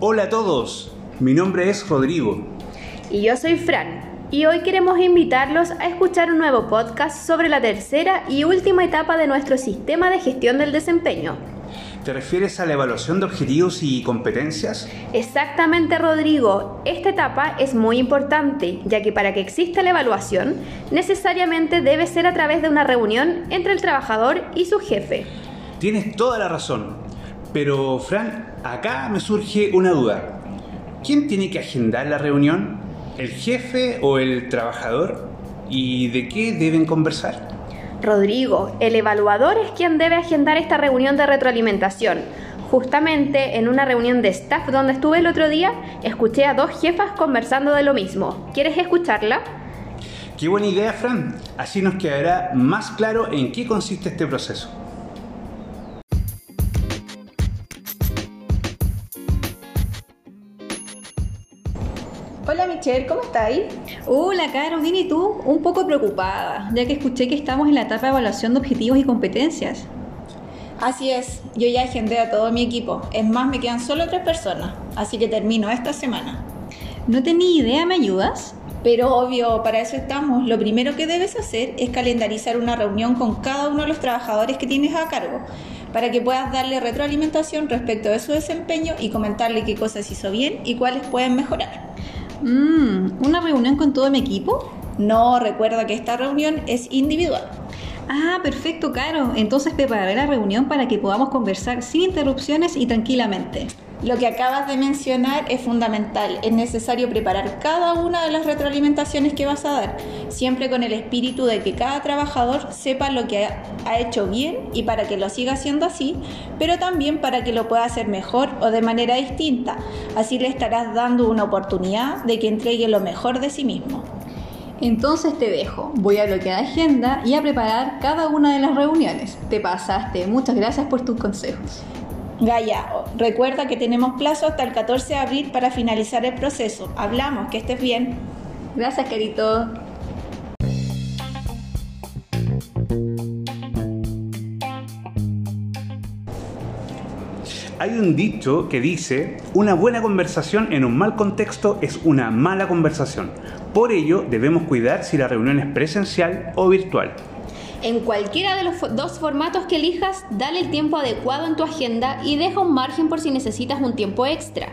Hola a todos, mi nombre es Rodrigo. Y yo soy Fran. Y hoy queremos invitarlos a escuchar un nuevo podcast sobre la tercera y última etapa de nuestro sistema de gestión del desempeño. ¿Te refieres a la evaluación de objetivos y competencias? Exactamente, Rodrigo. Esta etapa es muy importante, ya que para que exista la evaluación, necesariamente debe ser a través de una reunión entre el trabajador y su jefe. Tienes toda la razón. Pero, Fran, acá me surge una duda. ¿Quién tiene que agendar la reunión? ¿El jefe o el trabajador? ¿Y de qué deben conversar? Rodrigo, el evaluador es quien debe agendar esta reunión de retroalimentación. Justamente en una reunión de staff donde estuve el otro día, escuché a dos jefas conversando de lo mismo. ¿Quieres escucharla? Qué buena idea, Fran. Así nos quedará más claro en qué consiste este proceso. Hola Michelle, ¿cómo estáis? Hola Caro, bien y tú, un poco preocupada, ya que escuché que estamos en la etapa de evaluación de objetivos y competencias. Así es, yo ya agendé a todo mi equipo. Es más, me quedan solo tres personas, así que termino esta semana. No tenía idea, ¿me ayudas? Pero obvio, para eso estamos. Lo primero que debes hacer es calendarizar una reunión con cada uno de los trabajadores que tienes a cargo, para que puedas darle retroalimentación respecto de su desempeño y comentarle qué cosas hizo bien y cuáles pueden mejorar. Mmm, ¿una reunión con todo mi equipo? No, recuerda que esta reunión es individual. Ah, perfecto, Caro. Entonces prepararé la reunión para que podamos conversar sin interrupciones y tranquilamente. Lo que acabas de mencionar es fundamental. Es necesario preparar cada una de las retroalimentaciones que vas a dar, siempre con el espíritu de que cada trabajador sepa lo que ha hecho bien y para que lo siga haciendo así, pero también para que lo pueda hacer mejor o de manera distinta. Así le estarás dando una oportunidad de que entregue lo mejor de sí mismo. Entonces te dejo, voy a bloquear agenda y a preparar cada una de las reuniones. Te pasaste, muchas gracias por tus consejos. Gaya, recuerda que tenemos plazo hasta el 14 de abril para finalizar el proceso. Hablamos, que estés bien. Gracias, querido. Hay un dicho que dice, una buena conversación en un mal contexto es una mala conversación. Por ello, debemos cuidar si la reunión es presencial o virtual. En cualquiera de los dos formatos que elijas, dale el tiempo adecuado en tu agenda y deja un margen por si necesitas un tiempo extra.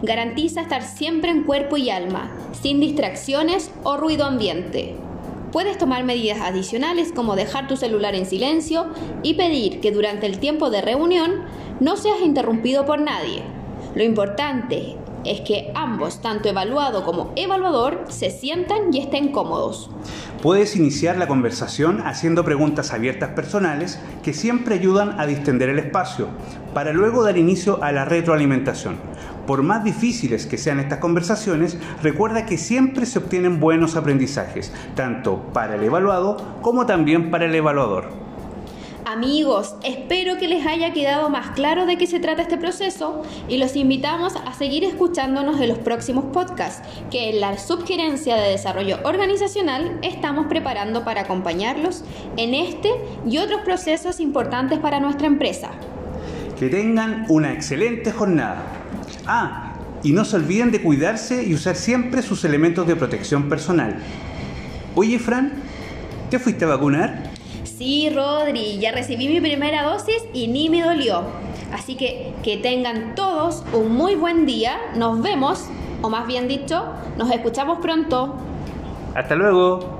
Garantiza estar siempre en cuerpo y alma, sin distracciones o ruido ambiente. Puedes tomar medidas adicionales como dejar tu celular en silencio y pedir que durante el tiempo de reunión no seas interrumpido por nadie. Lo importante es que ambos, tanto evaluado como evaluador, se sientan y estén cómodos. Puedes iniciar la conversación haciendo preguntas abiertas personales que siempre ayudan a distender el espacio, para luego dar inicio a la retroalimentación. Por más difíciles que sean estas conversaciones, recuerda que siempre se obtienen buenos aprendizajes, tanto para el evaluado como también para el evaluador. Amigos, espero que les haya quedado más claro de qué se trata este proceso y los invitamos a seguir escuchándonos en los próximos podcasts que en la Subgerencia de Desarrollo Organizacional estamos preparando para acompañarlos en este y otros procesos importantes para nuestra empresa. Que tengan una excelente jornada. Ah, y no se olviden de cuidarse y usar siempre sus elementos de protección personal. Oye, Fran, ¿te fuiste a vacunar? Sí, Rodri, ya recibí mi primera dosis y ni me dolió. Así que que tengan todos un muy buen día. Nos vemos, o más bien dicho, nos escuchamos pronto. Hasta luego.